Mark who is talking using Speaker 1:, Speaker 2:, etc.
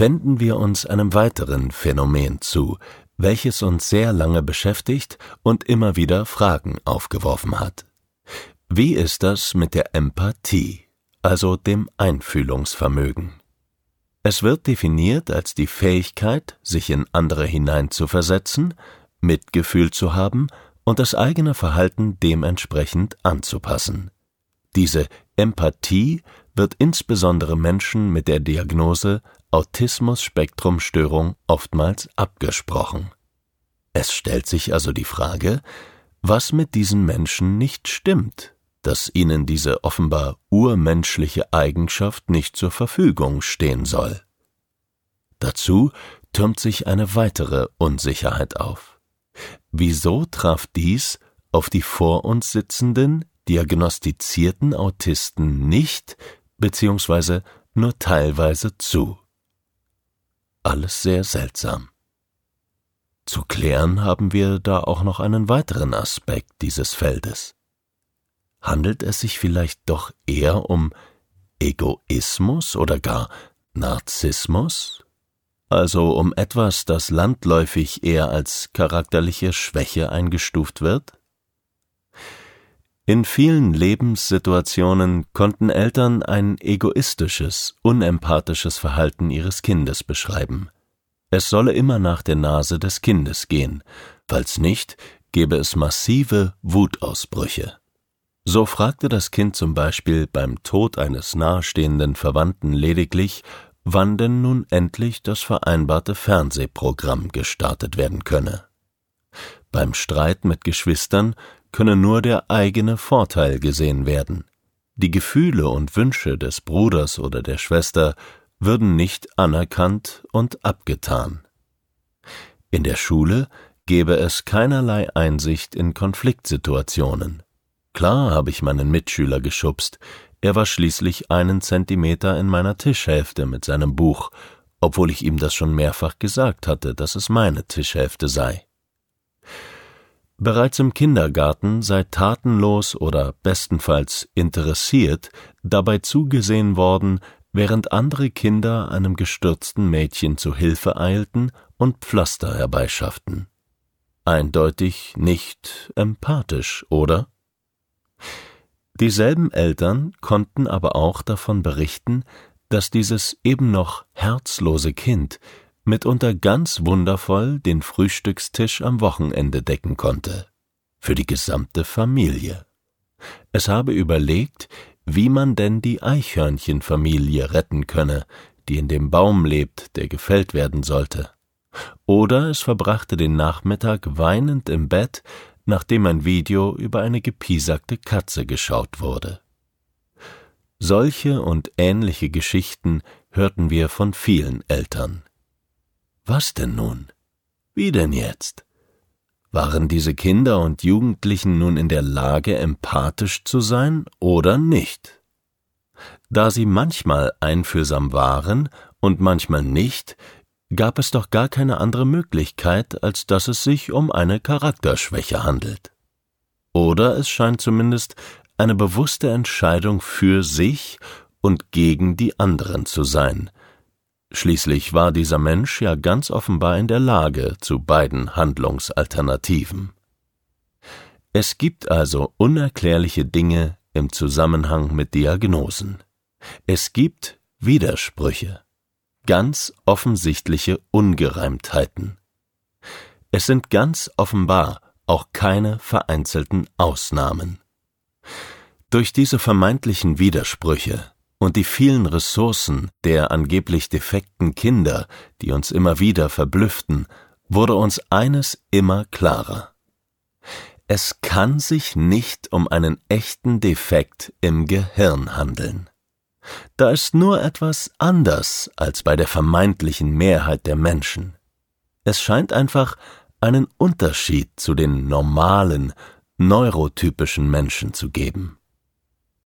Speaker 1: Wenden wir uns einem weiteren Phänomen zu, welches uns sehr lange beschäftigt und immer wieder Fragen aufgeworfen hat. Wie ist das mit der Empathie, also dem Einfühlungsvermögen? Es wird definiert als die Fähigkeit, sich in andere hineinzuversetzen, Mitgefühl zu haben und das eigene Verhalten dementsprechend anzupassen. Diese Empathie wird insbesondere Menschen mit der Diagnose Autismus-Spektrum-Störung oftmals abgesprochen. Es stellt sich also die Frage, was mit diesen Menschen nicht stimmt, dass ihnen diese offenbar urmenschliche Eigenschaft nicht zur Verfügung stehen soll. Dazu türmt sich eine weitere Unsicherheit auf. Wieso traf dies auf die vor uns sitzenden, diagnostizierten Autisten nicht bzw. nur teilweise zu? Alles sehr seltsam. Zu klären haben wir da auch noch einen weiteren Aspekt dieses Feldes. Handelt es sich vielleicht doch eher um Egoismus oder gar Narzissmus? Also um etwas, das landläufig eher als charakterliche Schwäche eingestuft wird? In vielen Lebenssituationen konnten Eltern ein egoistisches, unempathisches Verhalten ihres Kindes beschreiben. Es solle immer nach der Nase des Kindes gehen, falls nicht, gebe es massive Wutausbrüche. So fragte das Kind zum Beispiel beim Tod eines nahestehenden Verwandten lediglich, wann denn nun endlich das vereinbarte Fernsehprogramm gestartet werden könne. Beim Streit mit Geschwistern könne nur der eigene Vorteil gesehen werden. Die Gefühle und Wünsche des Bruders oder der Schwester würden nicht anerkannt und abgetan. In der Schule gebe es keinerlei Einsicht in Konfliktsituationen. Klar habe ich meinen Mitschüler geschubst, er war schließlich einen Zentimeter in meiner Tischhälfte mit seinem Buch, obwohl ich ihm das schon mehrfach gesagt hatte, dass es meine Tischhälfte sei. Bereits im Kindergarten sei tatenlos oder bestenfalls interessiert dabei zugesehen worden, während andere Kinder einem gestürzten Mädchen zu Hilfe eilten und Pflaster herbeischafften. Eindeutig nicht empathisch, oder? Dieselben Eltern konnten aber auch davon berichten, dass dieses eben noch herzlose Kind mitunter ganz wundervoll den Frühstückstisch am Wochenende decken konnte. Für die gesamte Familie. Es habe überlegt, wie man denn die Eichhörnchenfamilie retten könne, die in dem Baum lebt, der gefällt werden sollte. Oder es verbrachte den Nachmittag weinend im Bett, nachdem ein Video über eine gepiesakte Katze geschaut wurde. Solche und ähnliche Geschichten hörten wir von vielen Eltern. Was denn nun? Wie denn jetzt? Waren diese Kinder und Jugendlichen nun in der Lage, empathisch zu sein oder nicht? Da sie manchmal einfühlsam waren und manchmal nicht, gab es doch gar keine andere Möglichkeit, als dass es sich um eine Charakterschwäche handelt. Oder es scheint zumindest eine bewusste Entscheidung für sich und gegen die anderen zu sein. Schließlich war dieser Mensch ja ganz offenbar in der Lage zu beiden Handlungsalternativen. Es gibt also unerklärliche Dinge im Zusammenhang mit Diagnosen. Es gibt Widersprüche ganz offensichtliche Ungereimtheiten. Es sind ganz offenbar auch keine vereinzelten Ausnahmen. Durch diese vermeintlichen Widersprüche und die vielen Ressourcen der angeblich defekten Kinder, die uns immer wieder verblüfften, wurde uns eines immer klarer. Es kann sich nicht um einen echten Defekt im Gehirn handeln. Da ist nur etwas anders als bei der vermeintlichen Mehrheit der Menschen. Es scheint einfach einen Unterschied zu den normalen, neurotypischen Menschen zu geben.